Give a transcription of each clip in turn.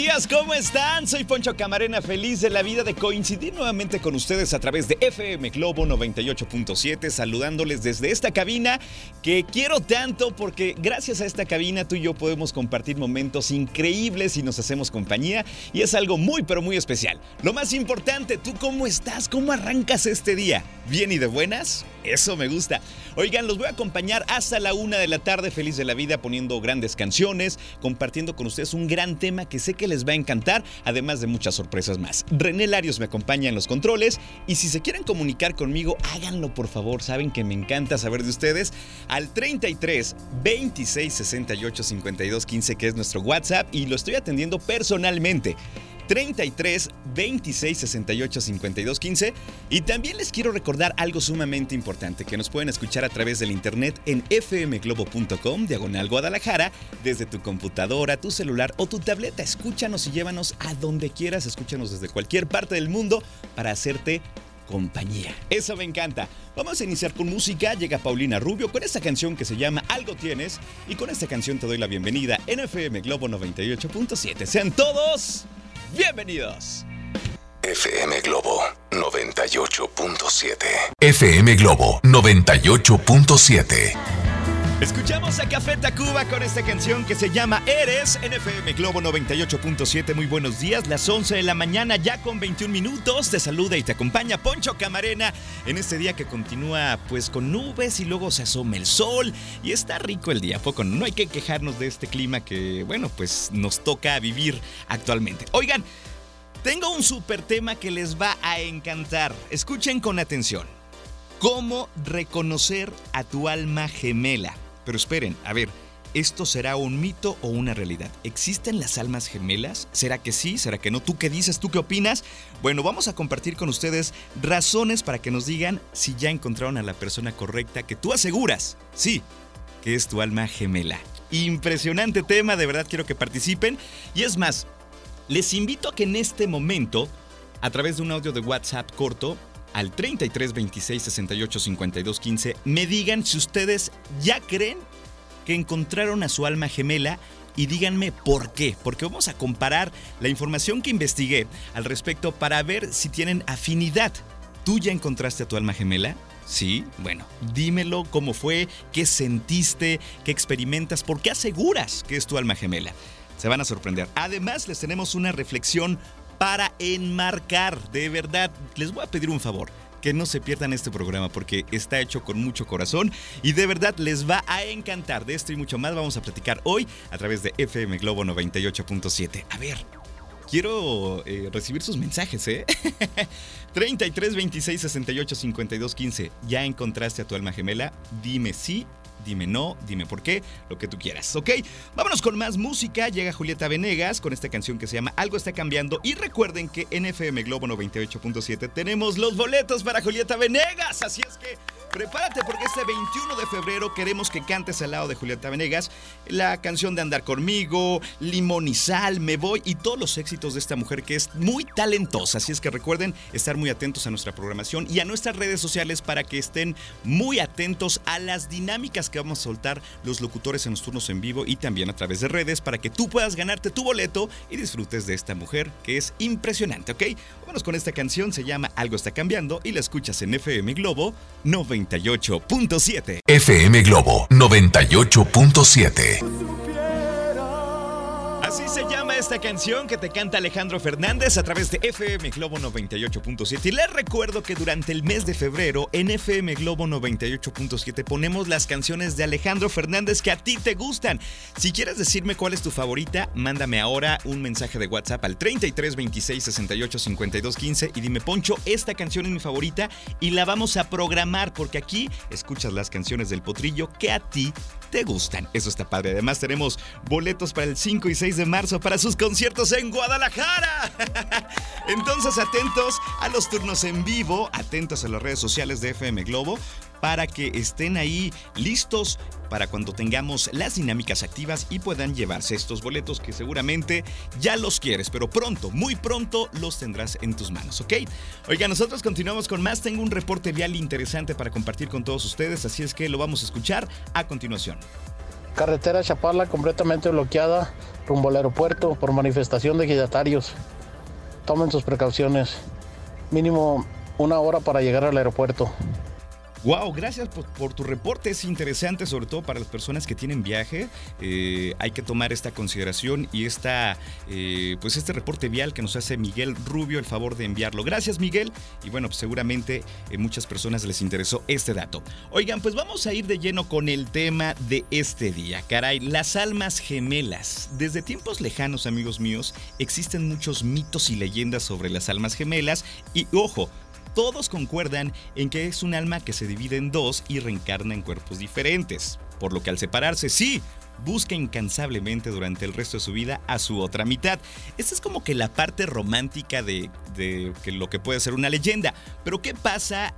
Días, ¿cómo están? Soy Poncho Camarena, feliz de la vida de coincidir nuevamente con ustedes a través de FM Globo 98.7, saludándoles desde esta cabina que quiero tanto porque gracias a esta cabina tú y yo podemos compartir momentos increíbles y nos hacemos compañía y es algo muy pero muy especial. Lo más importante, ¿tú cómo estás? ¿Cómo arrancas este día? ¿Bien y de buenas? Eso me gusta. Oigan, los voy a acompañar hasta la una de la tarde, feliz de la vida, poniendo grandes canciones, compartiendo con ustedes un gran tema que sé que les va a encantar, además de muchas sorpresas más. René Larios me acompaña en los controles y si se quieren comunicar conmigo, háganlo por favor. Saben que me encanta saber de ustedes al 33 26 68 52 15, que es nuestro WhatsApp, y lo estoy atendiendo personalmente. 33 26 68 52 15. Y también les quiero recordar algo sumamente importante: que nos pueden escuchar a través del internet en fmglobo.com, diagonal Guadalajara, desde tu computadora, tu celular o tu tableta. Escúchanos y llévanos a donde quieras. Escúchanos desde cualquier parte del mundo para hacerte compañía. Eso me encanta. Vamos a iniciar con música. Llega Paulina Rubio con esta canción que se llama Algo Tienes. Y con esta canción te doy la bienvenida en FM Globo 98.7. Sean todos bienvenidos. FM Globo 98.7. FM Globo 98.7. Escuchamos a Café Tacuba con esta canción que se llama Eres en FM Globo 98.7. Muy buenos días, las 11 de la mañana ya con 21 minutos. Te saluda y te acompaña Poncho Camarena en este día que continúa pues con nubes y luego se asoma el sol y está rico el día, ¿a poco? No hay que quejarnos de este clima que bueno pues nos toca vivir actualmente. Oigan, tengo un super tema que les va a encantar. Escuchen con atención. ¿Cómo reconocer a tu alma gemela? Pero esperen, a ver, ¿esto será un mito o una realidad? ¿Existen las almas gemelas? ¿Será que sí? ¿Será que no? ¿Tú qué dices? ¿Tú qué opinas? Bueno, vamos a compartir con ustedes razones para que nos digan si ya encontraron a la persona correcta que tú aseguras, sí, que es tu alma gemela. Impresionante tema, de verdad quiero que participen. Y es más, les invito a que en este momento, a través de un audio de WhatsApp corto, al 33 26 68 52 15 me digan si ustedes ya creen que encontraron a su alma gemela y díganme por qué, porque vamos a comparar la información que investigué al respecto para ver si tienen afinidad. ¿Tú ya encontraste a tu alma gemela? Sí, bueno, dímelo cómo fue, qué sentiste, qué experimentas, por qué aseguras que es tu alma gemela. Se van a sorprender. Además, les tenemos una reflexión para enmarcar. De verdad, les voy a pedir un favor. Que no se pierdan este programa porque está hecho con mucho corazón y de verdad les va a encantar. De esto y mucho más vamos a platicar hoy a través de FM Globo 98.7. A ver, quiero eh, recibir sus mensajes, ¿eh? 33 26 68 52 15. ¿Ya encontraste a tu alma gemela? Dime sí dime no, dime por qué, lo que tú quieras, ¿ok? Vámonos con más música. Llega Julieta Venegas con esta canción que se llama Algo está cambiando. Y recuerden que en FM Globo 98.7 tenemos los boletos para Julieta Venegas. Así es que prepárate porque este 21 de febrero queremos que cantes al lado de Julieta Venegas la canción de Andar conmigo, Limón y Sal, Me Voy y todos los éxitos de esta mujer que es muy talentosa. Así es que recuerden estar muy atentos a nuestra programación y a nuestras redes sociales para que estén muy atentos a las dinámicas que vamos a soltar los locutores en los turnos en vivo y también a través de redes para que tú puedas ganarte tu boleto y disfrutes de esta mujer que es impresionante, ¿ok? Vámonos con esta canción, se llama Algo está cambiando y la escuchas en FM Globo 98.7. FM Globo 98.7. Así se esta canción que te canta Alejandro Fernández a través de FM Globo 98.7. Y les recuerdo que durante el mes de febrero en FM Globo 98.7 ponemos las canciones de Alejandro Fernández que a ti te gustan. Si quieres decirme cuál es tu favorita, mándame ahora un mensaje de WhatsApp al 33 26 68 52 15 y dime, Poncho, esta canción es mi favorita y la vamos a programar porque aquí escuchas las canciones del potrillo que a ti te gustan. Eso está padre. Además tenemos boletos para el 5 y 6 de marzo para sus conciertos en Guadalajara. Entonces atentos a los turnos en vivo, atentos a las redes sociales de FM Globo para que estén ahí listos para cuando tengamos las dinámicas activas y puedan llevarse estos boletos que seguramente ya los quieres, pero pronto, muy pronto los tendrás en tus manos, ¿ok? Oiga, nosotros continuamos con más. Tengo un reporte vial interesante para compartir con todos ustedes, así es que lo vamos a escuchar a continuación. Carretera Chapala completamente bloqueada rumbo al aeropuerto por manifestación de ejidatarios. Tomen sus precauciones. Mínimo una hora para llegar al aeropuerto. Wow, gracias por, tu reporte. Es interesante, sobre todo para las personas que tienen viaje. Eh, hay que tomar esta consideración y esta, eh, pues este reporte vial que nos hace Miguel Rubio, el favor de enviarlo. Gracias, Miguel. Y bueno, pues seguramente eh, muchas personas les interesó este dato. Oigan, pues vamos a ir de lleno con el tema de este día. Caray, las almas gemelas. Desde tiempos lejanos, amigos míos, existen muchos mitos y leyendas sobre las almas gemelas. Y ojo, todos concuerdan en que es un alma que se divide en dos y reencarna en cuerpos diferentes, por lo que al separarse sí, busca incansablemente durante el resto de su vida a su otra mitad. Esta es como que la parte romántica de, de lo que puede ser una leyenda. Pero ¿qué pasa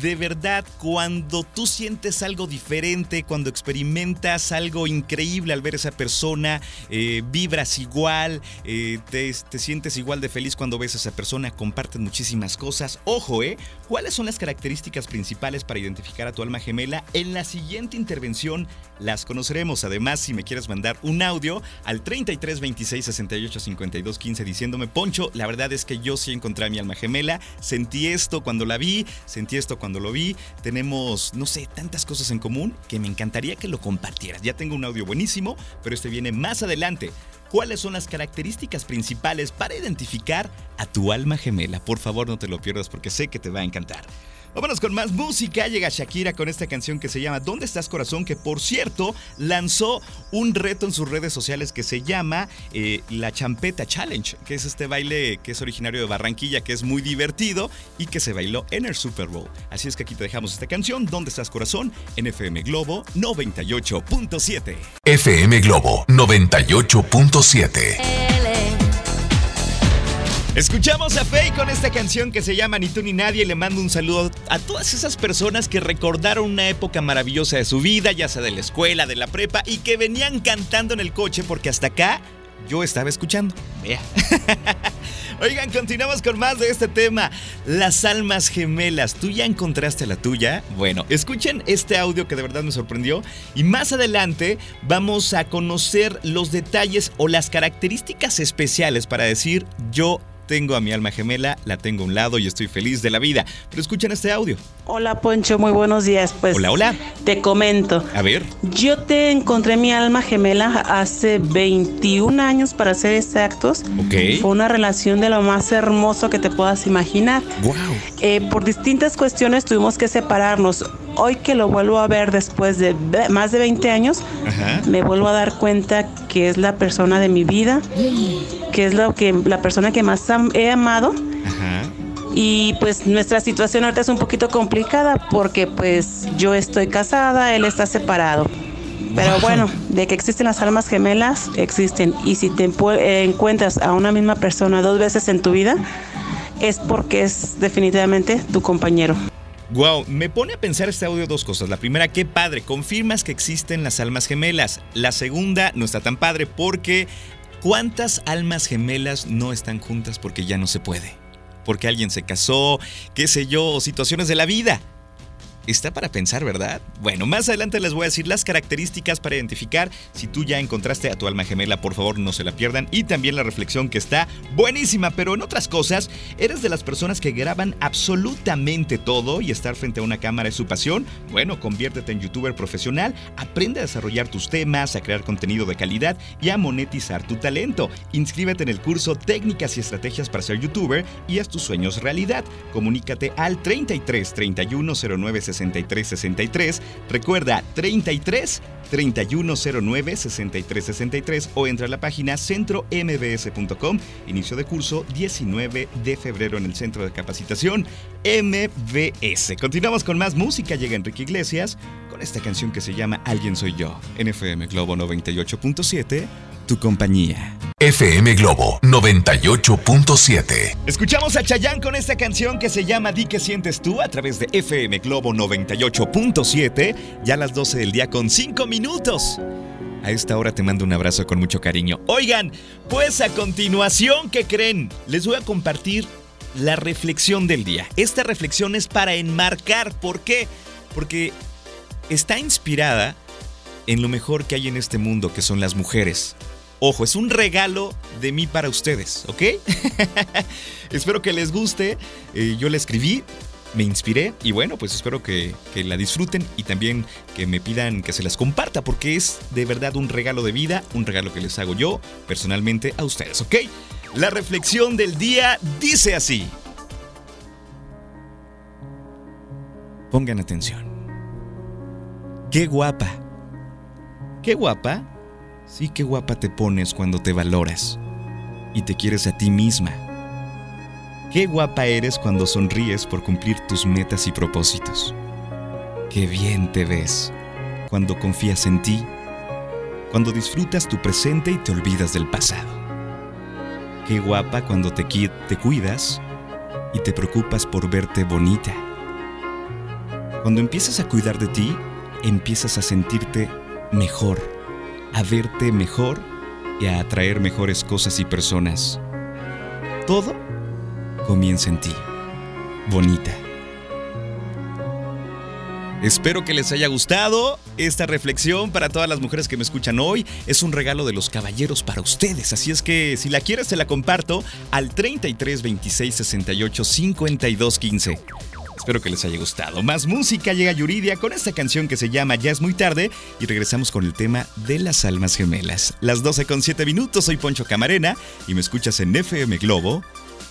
de verdad, cuando tú sientes algo diferente, cuando experimentas algo increíble al ver a esa persona, eh, vibras igual, eh, te, te, sientes igual de feliz cuando ves a esa persona, comparten muchísimas cosas. Ojo, ¿eh? ¿Cuáles son las características principales para identificar a tu alma gemela? En la siguiente intervención las conoceremos. Además, si me quieres mandar un audio al 33 26 68 52 15 diciéndome, Poncho, la verdad es que yo sí encontré a mi alma gemela, sentí esto cuando la vi, sentí esto cuando lo vi. Tenemos, no sé, tantas cosas en común que me encantaría que lo compartieras. Ya tengo un audio buenísimo, pero este viene más adelante. ¿Cuáles son las características principales para identificar a tu alma gemela? Por favor, no te lo pierdas porque sé que te va a encantar. Vámonos con más música. Llega Shakira con esta canción que se llama ¿Dónde estás corazón? Que por cierto lanzó un reto en sus redes sociales que se llama eh, la Champeta Challenge, que es este baile que es originario de Barranquilla, que es muy divertido y que se bailó en el Super Bowl. Así es que aquí te dejamos esta canción ¿Dónde estás corazón? en FM Globo 98.7. FM Globo 98.7. Escuchamos a Faye con esta canción que se llama Ni tú ni nadie. Le mando un saludo a todas esas personas que recordaron una época maravillosa de su vida, ya sea de la escuela, de la prepa, y que venían cantando en el coche porque hasta acá yo estaba escuchando. Vea. Oigan, continuamos con más de este tema. Las almas gemelas. ¿Tú ya encontraste la tuya? Bueno, escuchen este audio que de verdad me sorprendió. Y más adelante vamos a conocer los detalles o las características especiales para decir yo tengo a mi alma gemela, la tengo a un lado y estoy feliz de la vida. Pero escuchen este audio. Hola Poncho, muy buenos días. Pues hola, hola. Te comento. A ver. Yo te encontré mi alma gemela hace 21 años para ser exactos. Ok. Fue una relación de lo más hermoso que te puedas imaginar. Wow. Eh, por distintas cuestiones tuvimos que separarnos. Hoy que lo vuelvo a ver después de más de 20 años, me vuelvo a dar cuenta que es la persona de mi vida, que es lo que la persona que más he amado. Y pues nuestra situación ahorita es un poquito complicada porque pues yo estoy casada, él está separado. Pero bueno, de que existen las almas gemelas, existen. Y si te encuentras a una misma persona dos veces en tu vida, es porque es definitivamente tu compañero. Wow, me pone a pensar este audio dos cosas. La primera, qué padre, confirmas que existen las almas gemelas. La segunda, no está tan padre porque ¿cuántas almas gemelas no están juntas porque ya no se puede? Porque alguien se casó, qué sé yo, situaciones de la vida. Está para pensar, ¿verdad? Bueno, más adelante les voy a decir las características para identificar si tú ya encontraste a tu alma gemela, por favor no se la pierdan. Y también la reflexión que está buenísima, pero en otras cosas, ¿eres de las personas que graban absolutamente todo y estar frente a una cámara es su pasión? Bueno, conviértete en youtuber profesional, aprende a desarrollar tus temas, a crear contenido de calidad y a monetizar tu talento. Inscríbete en el curso Técnicas y Estrategias para ser youtuber y haz tus sueños realidad. Comunícate al 33 31 09 63 63. Recuerda 33 3109 6363 o entra a la página centrombs.com. Inicio de curso 19 de febrero en el centro de capacitación MBS. Continuamos con más música. Llega Enrique Iglesias con esta canción que se llama Alguien Soy Yo. NFM Globo 98.7 tu compañía. FM Globo 98.7. Escuchamos a Chayán con esta canción que se llama Di que sientes tú a través de FM Globo 98.7, ya a las 12 del día con 5 minutos. A esta hora te mando un abrazo con mucho cariño. Oigan, pues a continuación, ¿qué creen? Les voy a compartir la reflexión del día. Esta reflexión es para enmarcar. ¿Por qué? Porque está inspirada en lo mejor que hay en este mundo, que son las mujeres. Ojo, es un regalo de mí para ustedes, ¿ok? espero que les guste. Eh, yo la escribí, me inspiré y bueno, pues espero que, que, la disfruten y también que me pidan que se las comparta porque es de verdad un regalo de vida, un regalo que les hago yo personalmente a ustedes, ¿ok? La reflexión del día dice así. Pongan atención. Qué guapa. Qué guapa Sí, qué guapa te pones cuando te valoras y te quieres a ti misma. Qué guapa eres cuando sonríes por cumplir tus metas y propósitos. Qué bien te ves cuando confías en ti, cuando disfrutas tu presente y te olvidas del pasado. Qué guapa cuando te, te cuidas y te preocupas por verte bonita. Cuando empiezas a cuidar de ti, empiezas a sentirte mejor a verte mejor y a atraer mejores cosas y personas. Todo comienza en ti. Bonita. Espero que les haya gustado esta reflexión para todas las mujeres que me escuchan hoy. Es un regalo de los caballeros para ustedes. Así es que si la quieres, se la comparto al 33 26 68 52 15. Espero que les haya gustado. Más música llega Yuridia con esta canción que se llama Ya es muy tarde y regresamos con el tema de las almas gemelas. Las 12 con 7 minutos, soy Poncho Camarena y me escuchas en FM Globo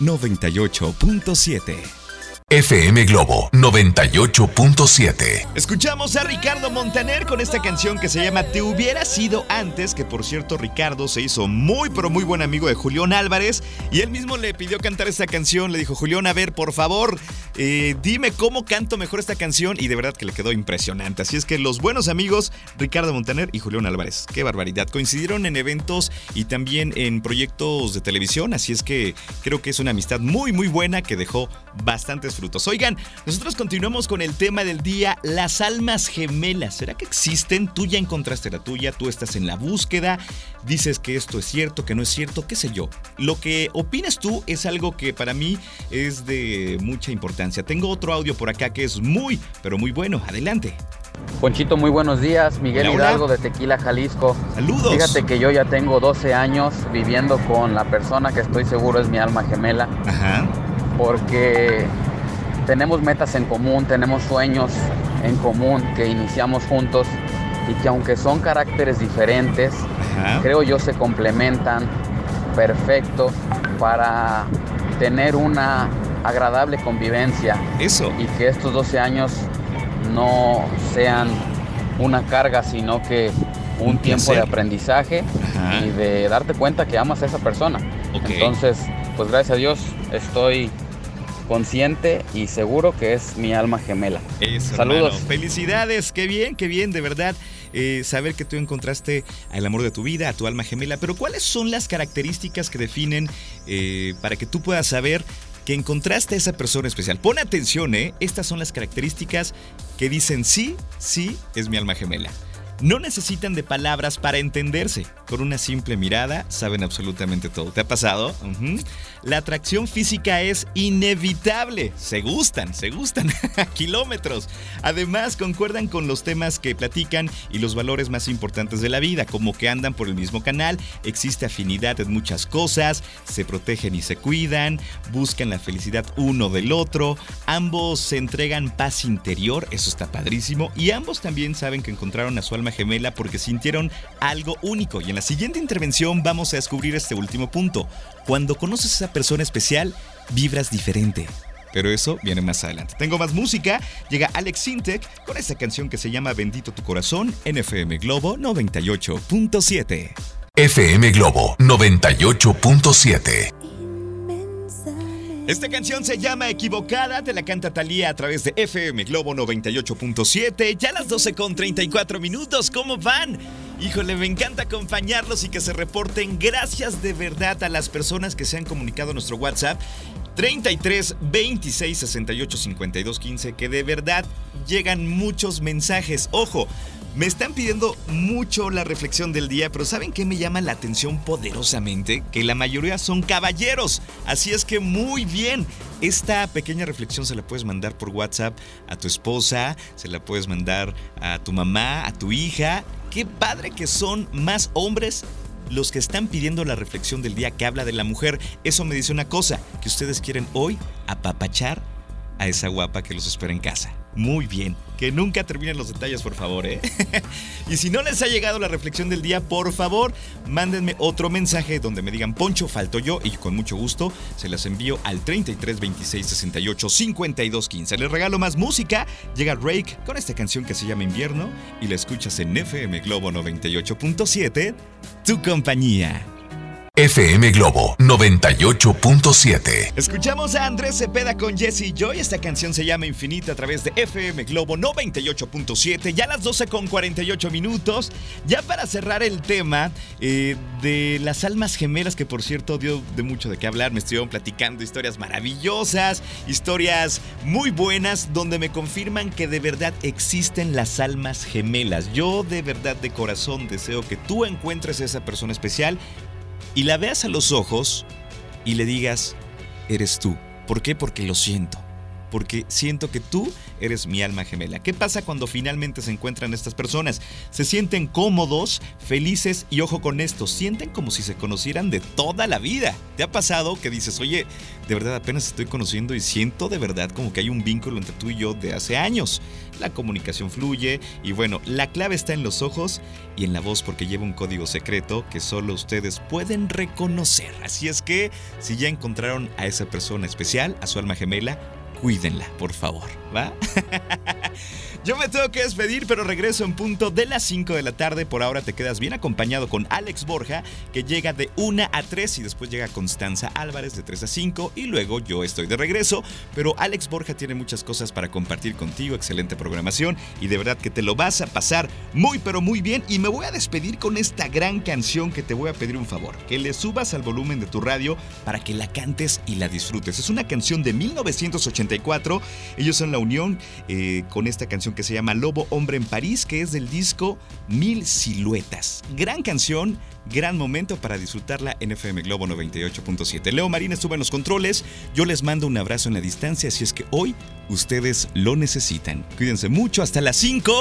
98.7. FM Globo 98.7. Escuchamos a Ricardo Montaner con esta canción que se llama Te hubiera sido antes, que por cierto Ricardo se hizo muy pero muy buen amigo de Julián Álvarez y él mismo le pidió cantar esta canción, le dijo Julián, a ver, por favor, eh, dime cómo canto mejor esta canción y de verdad que le quedó impresionante. Así es que los buenos amigos Ricardo Montaner y Julián Álvarez, qué barbaridad, coincidieron en eventos y también en proyectos de televisión, así es que creo que es una amistad muy muy buena que dejó bastantes frutos. Oigan, nosotros continuamos con el tema del día, las almas gemelas. ¿Será que existen? Tú ya encontraste la tuya, tú estás en la búsqueda, dices que esto es cierto, que no es cierto, qué sé yo. Lo que opinas tú es algo que para mí es de mucha importancia. Tengo otro audio por acá que es muy, pero muy bueno. Adelante. Ponchito, muy buenos días. Miguel Hidalgo de Tequila, Jalisco. Saludos. Fíjate que yo ya tengo 12 años viviendo con la persona que estoy seguro es mi alma gemela. Ajá. Porque tenemos metas en común, tenemos sueños en común que iniciamos juntos y que aunque son caracteres diferentes, creo yo se complementan perfecto para tener una agradable convivencia. Eso. Y que estos 12 años no sean una carga, sino que un, tiempo de aprendizaje y de darte cuenta que amas a esa persona. Entonces, pues gracias a Dios estoy consciente y seguro que es mi alma gemela. Saludos. Felicidades, qué bien, qué bien, de verdad. Eh, saber que tú encontraste al amor de tu vida, a tu alma gemela, pero ¿cuáles son las características que definen eh, para que tú puedas saber que encontraste a esa persona especial? Pon atención, ¿eh? Estas son las características que dicen sí, sí, es mi alma gemela. No necesitan de palabras para entenderse con una simple mirada saben absolutamente todo. ¿Te ha pasado? La atracción física es inevitable. Se gustan, se gustan a kilómetros. Además, concuerdan con los temas que platican y los valores más importantes de la vida, como que andan por el mismo canal, existe afinidad en muchas cosas, se protegen y se cuidan, buscan la felicidad uno del otro, ambos se entregan paz interior, eso está padrísimo, y ambos también saben que encontraron a su alma gemela porque sintieron algo único. Y en la siguiente intervención vamos a descubrir este último punto. Cuando conoces a esa persona especial, vibras diferente. Pero eso viene más adelante. Tengo más música. Llega Alex Sintek con esta canción que se llama Bendito tu corazón en FM Globo 98.7. FM Globo 98.7. Esta canción se llama Equivocada, te la canta Talía a través de FM Globo 98.7. Ya las 12 con 34 minutos, ¿cómo van? Híjole, me encanta acompañarlos y que se reporten. Gracias de verdad a las personas que se han comunicado nuestro WhatsApp 33 26 68 52 15, que de verdad llegan muchos mensajes. Ojo, me están pidiendo mucho la reflexión del día, pero ¿saben qué me llama la atención poderosamente? Que la mayoría son caballeros. Así es que muy bien. Esta pequeña reflexión se la puedes mandar por WhatsApp a tu esposa, se la puedes mandar a tu mamá, a tu hija. Qué padre que son más hombres los que están pidiendo la reflexión del día que habla de la mujer. Eso me dice una cosa, que ustedes quieren hoy apapachar a esa guapa que los espera en casa. Muy bien. Que nunca terminen los detalles, por favor, ¿eh? y si no les ha llegado la reflexión del día, por favor, mándenme otro mensaje donde me digan Poncho, falto yo, y con mucho gusto se las envío al 33 26 68 52 15. Les regalo más música. Llega Rake con esta canción que se llama Invierno y la escuchas en FM Globo 98.7, tu compañía. FM Globo 98.7. Escuchamos a Andrés Cepeda con Jesse Joy. Esta canción se llama Infinita a través de FM Globo 98.7. Ya las 12 con 48 minutos. Ya para cerrar el tema eh, de las almas gemelas, que por cierto dio de mucho de qué hablar. Me estuvieron platicando historias maravillosas, historias muy buenas, donde me confirman que de verdad existen las almas gemelas. Yo de verdad de corazón deseo que tú encuentres a esa persona especial y la veas a los ojos y le digas, eres tú. ¿Por qué? Porque lo siento. Porque siento que tú eres mi alma gemela. ¿Qué pasa cuando finalmente se encuentran estas personas? Se sienten cómodos, felices y ojo con esto, sienten como si se conocieran de toda la vida. ¿Te ha pasado que dices, oye, de verdad apenas estoy conociendo y siento de verdad como que hay un vínculo entre tú y yo de hace años? La comunicación fluye y bueno, la clave está en los ojos y en la voz porque lleva un código secreto que solo ustedes pueden reconocer. Así es que si ya encontraron a esa persona especial, a su alma gemela, cuídenla, por favor, ¿va? Yo me tengo que despedir, pero regreso en punto de las 5 de la tarde. Por ahora te quedas bien acompañado con Alex Borja, que llega de 1 a 3 y después llega Constanza Álvarez de 3 a 5 y luego yo estoy de regreso. Pero Alex Borja tiene muchas cosas para compartir contigo, excelente programación y de verdad que te lo vas a pasar muy pero muy bien. Y me voy a despedir con esta gran canción que te voy a pedir un favor, que le subas al volumen de tu radio para que la cantes y la disfrutes. Es una canción de 1984, ellos son la unión eh, con esta canción que se llama Lobo Hombre en París, que es del disco Mil Siluetas. Gran canción, gran momento para disfrutarla en FM Globo 98.7. Leo Marín estuvo en los controles, yo les mando un abrazo en la distancia, si es que hoy ustedes lo necesitan. Cuídense mucho, hasta las 5.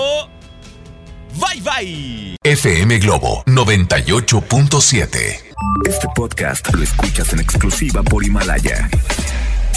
Bye bye. FM Globo 98.7. Este podcast lo escuchas en exclusiva por Himalaya.